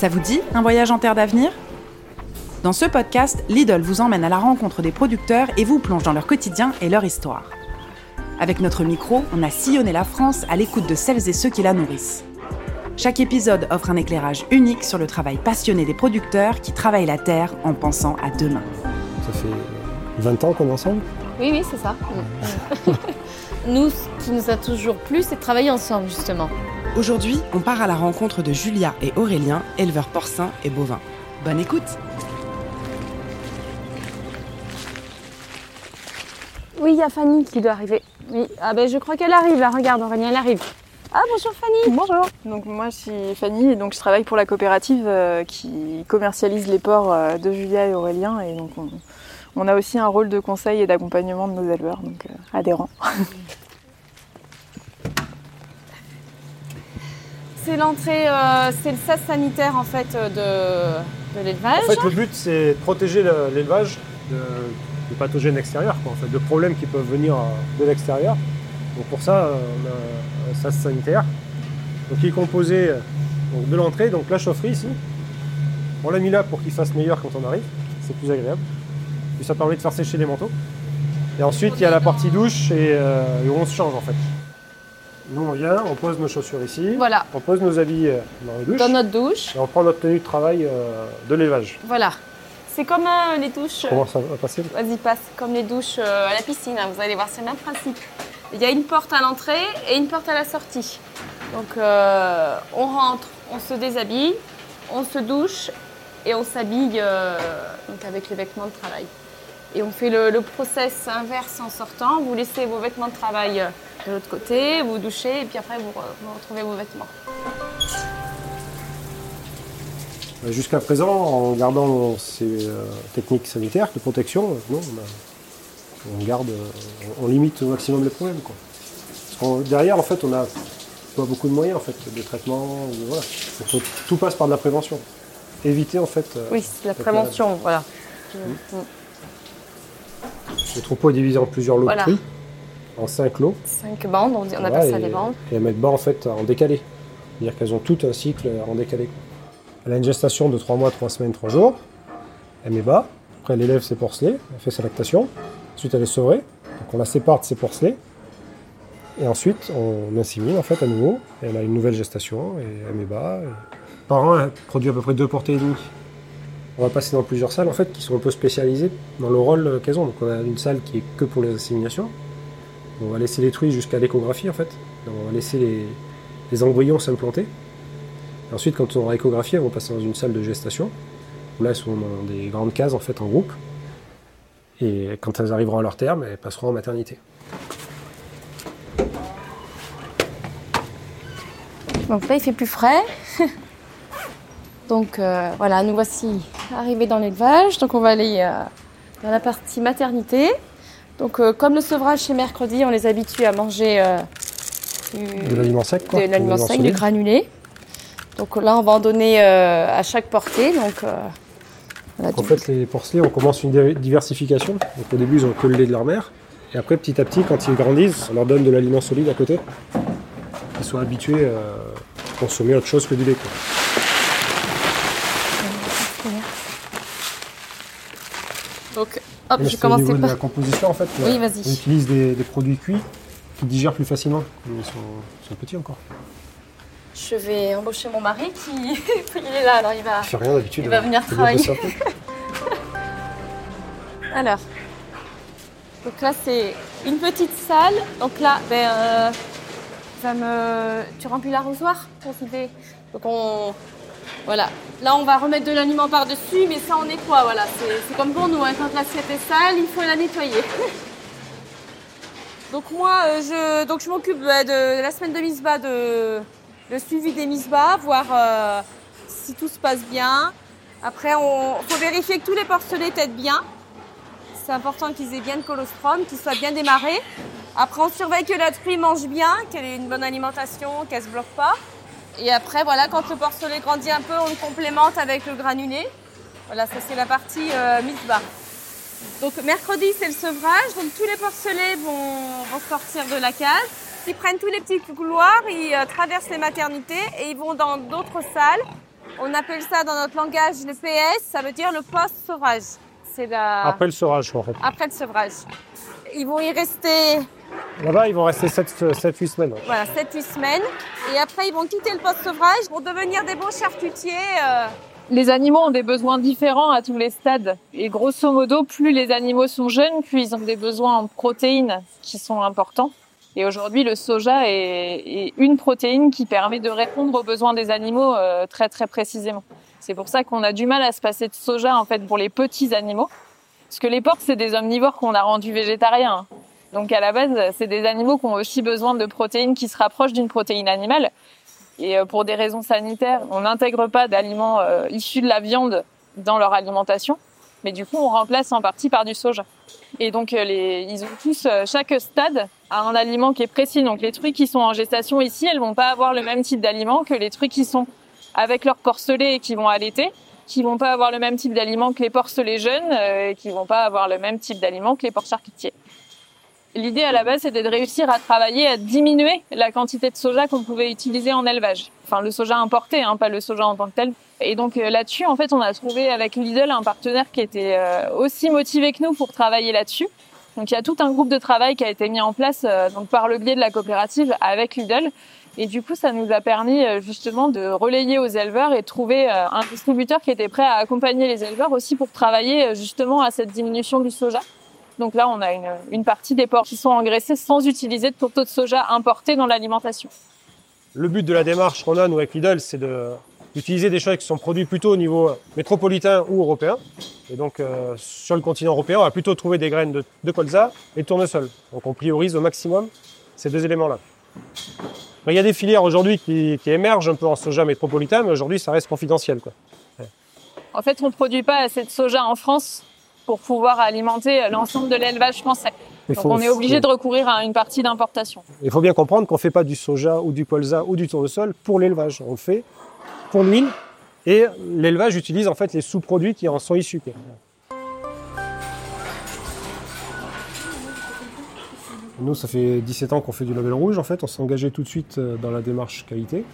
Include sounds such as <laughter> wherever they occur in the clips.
Ça vous dit un voyage en terre d'avenir? Dans ce podcast, Lidl vous emmène à la rencontre des producteurs et vous plonge dans leur quotidien et leur histoire. Avec notre micro, on a sillonné la France à l'écoute de celles et ceux qui la nourrissent. Chaque épisode offre un éclairage unique sur le travail passionné des producteurs qui travaillent la terre en pensant à demain. Ça fait 20 ans qu'on est ensemble? Oui, oui, c'est ça. <laughs> nous, ce qui nous a toujours plu, c'est de travailler ensemble, justement. Aujourd'hui, on part à la rencontre de Julia et Aurélien, éleveurs porcins et bovins. Bonne écoute Oui, il y a Fanny qui doit arriver. Oui, ah ben je crois qu'elle arrive, là, regarde Aurélien, elle arrive. Ah bonjour Fanny Bonjour Donc moi je suis Fanny et donc je travaille pour la coopérative euh, qui commercialise les porcs euh, de Julia et Aurélien et donc on, a aussi un rôle de conseil et d'accompagnement de nos éleveurs, donc euh, adhérents. <laughs> C'est l'entrée, c'est le sas sanitaire en fait de, l'élevage. En fait le but c'est de protéger l'élevage de, pathogènes extérieurs, en fait, de problèmes qui peuvent venir de l'extérieur. Donc pour ça, on a un sas sanitaire qui est composé euh, de l'entrée, donc la chaufferie ici. On l'a mis là pour qu'il fasse meilleur quand on arrive, c'est plus agréable. Puis ça permet de faire sécher les manteaux. Et ensuite, il y a la partie douche et, euh, où on se change en fait. Nous, on vient, on pose nos chaussures ici. Voilà. On pose nos habits euh, dans la douche. Dans notre douche. Et on prend notre tenue de travail de l'élevage. Voilà. C'est comme les douches. Comment ça va passer Vas-y, passe. Comme les douches à la piscine. Hein. Vous allez voir, c'est le même principe. Il y a une porte à l'entrée et une porte à la sortie. Donc euh, on rentre, on se déshabille, on se douche et on s'habille euh, avec les vêtements de travail. Et on fait le, process inverse en sortant. Vous laissez vos vêtements de travail euh, de l'autre côté, vous douchez et puis après vous, retrouvez vos vêtements. Jusqu'à présent, en gardant ces techniques sanitaires de protection, non, on garde, on limite au maximum les problèmes. derrière, en fait, on a pas beaucoup de moyens, en fait, de traitement. Voilà. tout passe par de la prévention. Éviter, en fait. Euh, oui, la prévention, voilà. Mmh. Le troupeau est divisé en plusieurs lots de prix, en cinq lots. Cinq bandes, on, on appelle ça des bandes. Et elles mettent bas, en fait, en décalé. C'est-à-dire qu'elles ont tout un cycle en décalé. Elle a une gestation de 3 mois, 3 semaines, 3 jours. Elle met bas. Après, elle élève ses porcelets, elle fait sa lactation. Ensuite, elle est sevrée. Donc on la sépare de ses porcelets. Et ensuite, on insémine en fait à nouveau. elle a une nouvelle gestation et elle met bas. Par an, elle produit à peu près deux portées et demie. On va passer dans plusieurs salles en fait qui sont un peu spécialisées dans le rôle qu'elles ont. Donc on a une salle qui est que pour les inséminations. On va laisser les truies jusqu'à l'échographie en fait. on va laisser les, embryons s'implanter. Ensuite, quand on aura échographié, elles vont passer dans une salle de gestation. Où là, elles sont dans des grandes cases en fait en groupe. Et quand elles arriveront à leur terme, elles passeront en maternité. Donc là, il fait plus frais. <laughs> Donc euh, voilà, nous voici arrivés dans l'élevage. Donc on va aller euh, dans la partie maternité. Donc euh, comme le sevrage chez mercredi, on les habitue à manger de l'aliment sec, quoi. De l'aliment sec, du granulé. Donc là, on va en donner à chaque portée. Donc en fait, les porcelets, on commence une diversification. Donc au début, ils ont que le lait de leur mère. Et après, petit à petit, quand ils grandissent, on leur donne de l'aliment solide à côté. Ils sont habitués à consommer autre chose que du lait. Donc, hop, je commence par... de la composition, en fait, oui, vas-y. on utilise des, produits cuits qui digèrent plus facilement. Ils sont petits encore je vais embaucher mon mari qui <laughs> il est là, alors il va, il, rien il va venir travailler. <laughs> alors, donc là c'est une petite salle. Donc là, ben, euh, me... tu remplis l'arrosoir pour Donc on, voilà. Là on va remettre de l'aliment par dessus, mais ça on nettoie. Voilà, c'est comme pour nous. Hein. Quand l'assiette est sale, il faut la nettoyer. <laughs> donc moi, euh, je, je m'occupe de la semaine de mise bas de le suivi des mises bas, voir euh, si tout se passe bien. Après, il faut vérifier que tous les porcelets têtent bien. C'est important qu'ils aient bien le colostrum, qu'ils soient bien démarrés. Après, on surveille que la truie mange bien, qu'elle ait une bonne alimentation, qu'elle ne se bloque pas. Et après, voilà, quand le porcelet grandit un peu, on le complémente avec le granulé. Voilà, ça c'est la partie euh, mise bas. Donc mercredi, c'est le sevrage. Donc tous les porcelets vont, vont sortir de la case. Ils prennent tous les petits couloirs, ils euh, traversent les maternités et ils vont dans d'autres salles On appelle ça dans notre langage le PS, ça veut dire le la... Après le sevrage, en fait. Après le sevrage. Ils vont y rester. Là-bas, ils vont rester 7-8 semaines. Voilà, 7-8 semaines. Et après, ils vont quitter le post-sevrage pour devenir des bons charcutiers. Euh. Les animaux ont des besoins différents à tous les stades. Et grosso modo, plus les animaux sont jeunes, plus ils ont des besoins en protéines qui sont importants. Et aujourd'hui, le soja est, une protéine qui permet de répondre aux besoins des animaux euh, très très précisément. C'est pour ça qu'on a du mal à se passer de soja en fait pour les petits animaux, parce que les porcs c'est des omnivores qu'on a rendus végétariens. Donc à la base, c'est des animaux qui ont aussi besoin de protéines qui se rapprochent d'une protéine animale. Et euh, pour des raisons sanitaires, on n'intègre pas d'aliments euh, issus de la viande dans leur alimentation, mais du coup on remplace en partie par du soja. Et donc les, ils ont tous chaque stade à un aliment qui est précis. Donc les trucs qui sont en gestation ici, elles vont pas avoir le même type d'aliment que les trucs qui sont avec leur porcelet et qui vont allaiter, qui vont pas avoir le même type d'aliment que les porcelets jeunes euh, et qui vont pas avoir le même type d'aliment que les porcs charcutiers. L'idée à la base, c'était de réussir à travailler à diminuer la quantité de soja qu'on pouvait utiliser en élevage. Enfin, le soja importé, hein, pas le soja en tant que tel. Et donc euh, là-dessus, en fait, on a trouvé avec Lidl un partenaire qui était euh, aussi motivé que nous pour travailler là-dessus. Donc il y a tout un groupe de travail qui a été mis en place donc par le biais de la coopérative avec Lidl. Et du coup, ça nous a permis euh, justement de relayer aux éleveurs et de trouver euh, un distributeur qui était prêt à accompagner les éleveurs aussi pour travailler justement à cette diminution du soja. Donc là, on a une, partie des porcs qui sont engraissés sans utiliser de tourteaux de soja importés dans l'alimentation. Le but de la démarche qu'on a, nous, avec Lidl, c'est de d'utiliser des choses qui sont produits plutôt au niveau métropolitain ou européen. Et donc, euh, sur le continent européen, on va plutôt trouver des graines de, colza et de tournesol. Donc, on priorise au maximum ces deux éléments-là. Il y a des filières aujourd'hui qui, émergent un peu en soja métropolitain, mais aujourd'hui, ça reste confidentiel. Quoi. En fait, on ne produit pas assez de soja en France pour pouvoir alimenter l'ensemble de l'élevage français. Donc on est obligé de recourir à une partie d'importation. Il faut bien comprendre qu'on ne fait pas du soja ou du colza ou du tournesol pour l'élevage. On le fait pour l'huile et l'élevage utilise en fait les sous-produits qui en sont issus. Nous, ça fait 17 ans qu'on fait du label rouge. En fait, on s'est engagé tout de suite euh, dans la démarche qualité.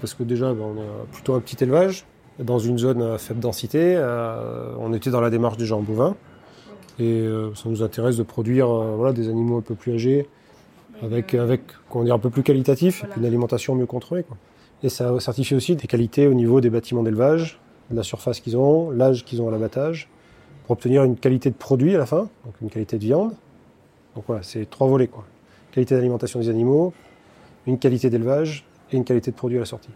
Parce que déjà, ben, on a plutôt un petit élevage, dans une zone à faible densité. Euh, on était dans la démarche du genre bovin. Et euh, ça nous intéresse de produire des animaux un peu plus âgés, avec, comment dire, un peu plus qualitatif, une alimentation mieux contrôlée. Et ça certifie aussi des qualités au niveau des bâtiments d'élevage, de la surface qu'ils ont, l'âge qu'ils ont à l'abattage, pour obtenir une qualité de produit à la fin, donc une qualité de viande. Donc voilà, c'est trois volets quoi. Qualité d'alimentation des animaux, une qualité d'élevage et une qualité de produit à la sortie.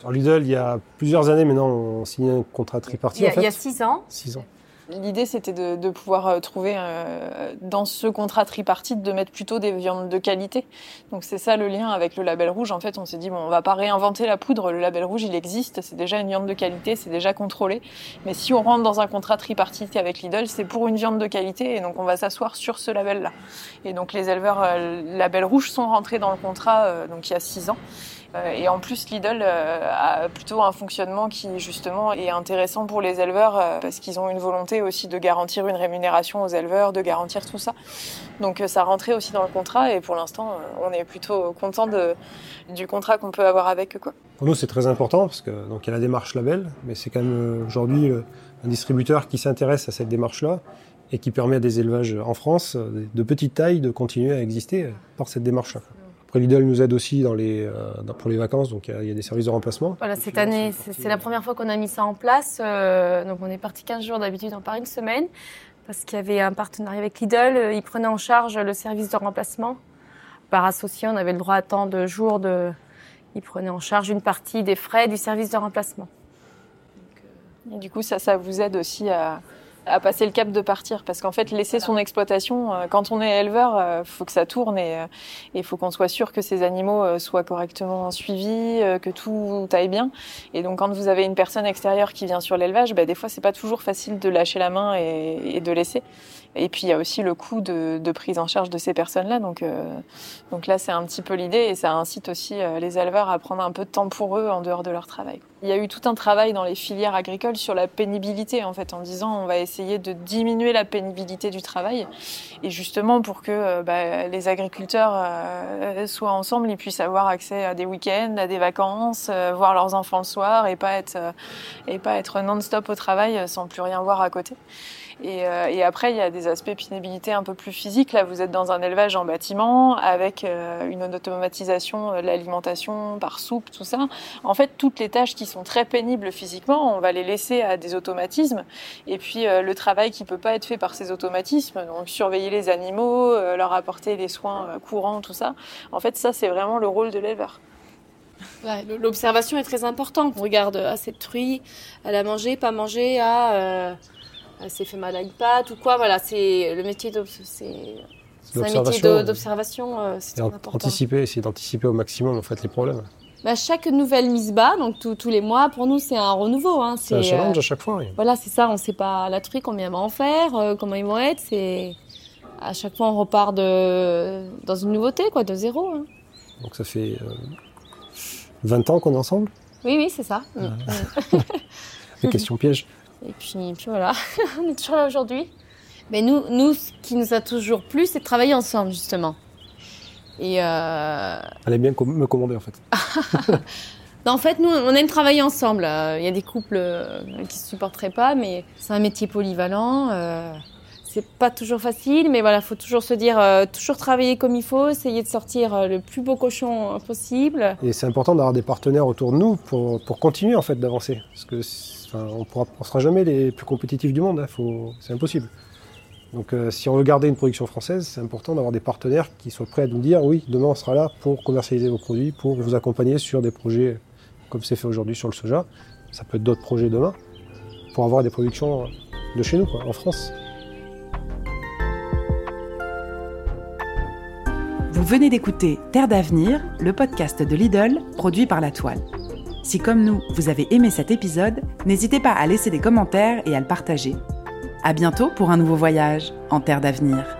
Alors Lidl, il y a plusieurs années maintenant, on signé un contrat tripartite. Il y a, il y a six ans. Six ans. L'idée, c'était de, pouvoir euh, trouver euh, dans ce contrat tripartite de mettre plutôt des viandes de qualité. Donc c'est ça le lien avec le label rouge. En fait, on s'est dit bon, on va pas réinventer la poudre. Le label rouge, il existe. C'est déjà une viande de qualité, c'est déjà contrôlé. Mais si on rentre dans un contrat tripartite avec Lidl, c'est pour une viande de qualité et donc on va s'asseoir sur ce label-là. Et donc les éleveurs euh, label rouge sont rentrés dans le contrat donc il y a six ans. Euh, et en plus, Lidl euh, a plutôt un fonctionnement qui justement est intéressant pour les éleveurs euh, parce qu'ils ont une volonté aussi de garantir une rémunération aux éleveurs, de garantir tout ça. Donc ça rentrait aussi dans le contrat et pour l'instant, on est plutôt content du contrat qu'on peut avoir avec. Quoi. Pour nous, c'est très important parce que donc y a la démarche label, mais c'est quand même aujourd'hui un distributeur qui s'intéresse à cette démarche-là et qui permet à des élevages en France de petite taille de continuer à exister par cette démarche-là. Après, Lidl nous aide aussi dans les, euh, pour les vacances, donc il y, a des services de remplacement. Voilà, cette année, c'est la première fois qu'on a mis ça en place. Euh, donc on est parti 15 jours d'habitude, on part une semaine, parce qu'il y avait un partenariat avec Lidl. Euh, ils prenaient en charge le service de remplacement. Par associé, on avait le droit à tant de jours de... Ils prenaient en charge une partie des frais du service de remplacement. Et du coup, ça, ça vous aide aussi à à passer le cap de partir. Parce qu'en fait laisser son exploitation euh, quand on est éleveur euh, faut que ça tourne et il euh, faut qu'on soit sûr que ces animaux soient correctement suivis que tout aille bien. Et donc quand vous avez une personne extérieure qui vient sur l'élevage bah, des fois c'est pas toujours facile de lâcher la main et, de laisser Et puis il y a aussi le coût de, prise en charge de ces personnes-là. Donc, euh, donc là, c'est un petit peu l'idée et ça incite aussi euh, les éleveurs à prendre un peu de temps pour eux en dehors de leur travail. Il y a eu tout un travail dans les filières agricoles sur la pénibilité, en fait, en disant on va essayer de diminuer la pénibilité du travail. Et justement, pour que euh, bah, les agriculteurs soient ensemble, ils puissent avoir accès à des week-ends, à des vacances, voir leurs enfants le soir et pas être, et pas être non-stop au travail sans plus rien voir à côté. Et, euh, et, après, il y a des aspects pénibilité un peu plus physiques. Là, vous êtes dans un élevage en bâtiment avec euh, une automatisation de l'alimentation par soupe, tout ça. En fait, toutes les tâches qui sont très pénibles physiquement, on va les laisser à des automatismes. Et puis, euh, le travail qui peut pas être fait par ces automatismes, donc surveiller les animaux, euh, leur apporter les soins euh, courants, tout ça. En fait, ça, c'est vraiment le rôle de l'éleveur. L'observation est très importante. On regarde à cette truie, elle a mangé, pas mangé, à, euh, s'est fait mal à une patte ou quoi. Voilà, c'est le métier d'observation, euh, c'est anticiper, essayer d'anticiper au maximum en fait les problèmes. Bah, chaque nouvelle mise bas, donc tous- tous les mois, pour nous c'est un renouveau. Hein, C'est un euh, challenge à chaque fois. oui. Voilà, c'est ça. On sait pas la truie combien elle va en faire, euh, comment ils vont être. C'est à chaque fois on repart de dans une nouveauté, quoi, de zéro. hein. Donc ça fait euh, 20 ans qu'on est ensemble? Oui, oui, c'est ça. Mm, <laughs> mm. Questions pièges. Et puis, puis voilà, <laughs> on est toujours là aujourd'hui. Mais nous, nous, ce qui nous a toujours plu, c'est de travailler ensemble, justement. Et euh... Elle aime bien me commander en fait. <laughs> non, en fait, nous, on aime travailler ensemble. Euh, Il y a des couples euh, qui se supporteraient pas, mais c'est un métier polyvalent. C'est pas toujours facile, mais voilà, faut toujours se dire, euh, toujours travailler comme il faut, essayer de sortir euh, le plus beau cochon euh, possible. Et c'est important d'avoir des partenaires autour de nous pour, pour continuer en fait d'avancer. Parce que enfin, on sera jamais les plus compétitifs du monde. hein, c'est impossible. Donc si on veut garder une production française, c'est important d'avoir des partenaires qui soient prêts à nous dire oui, demain on sera là pour commercialiser vos produits, pour vous accompagner sur des projets comme c'est fait aujourd'hui sur le soja. Ça peut être d'autres projets demain pour avoir des productions de chez nous, en France. Vous venez d'écouter Terre d'avenir, le podcast de Lidl, produit par La Toile. Si comme nous, vous avez aimé cet épisode, n'hésitez pas à laisser des commentaires et à le partager. À bientôt pour un nouveau voyage en Terre d'avenir.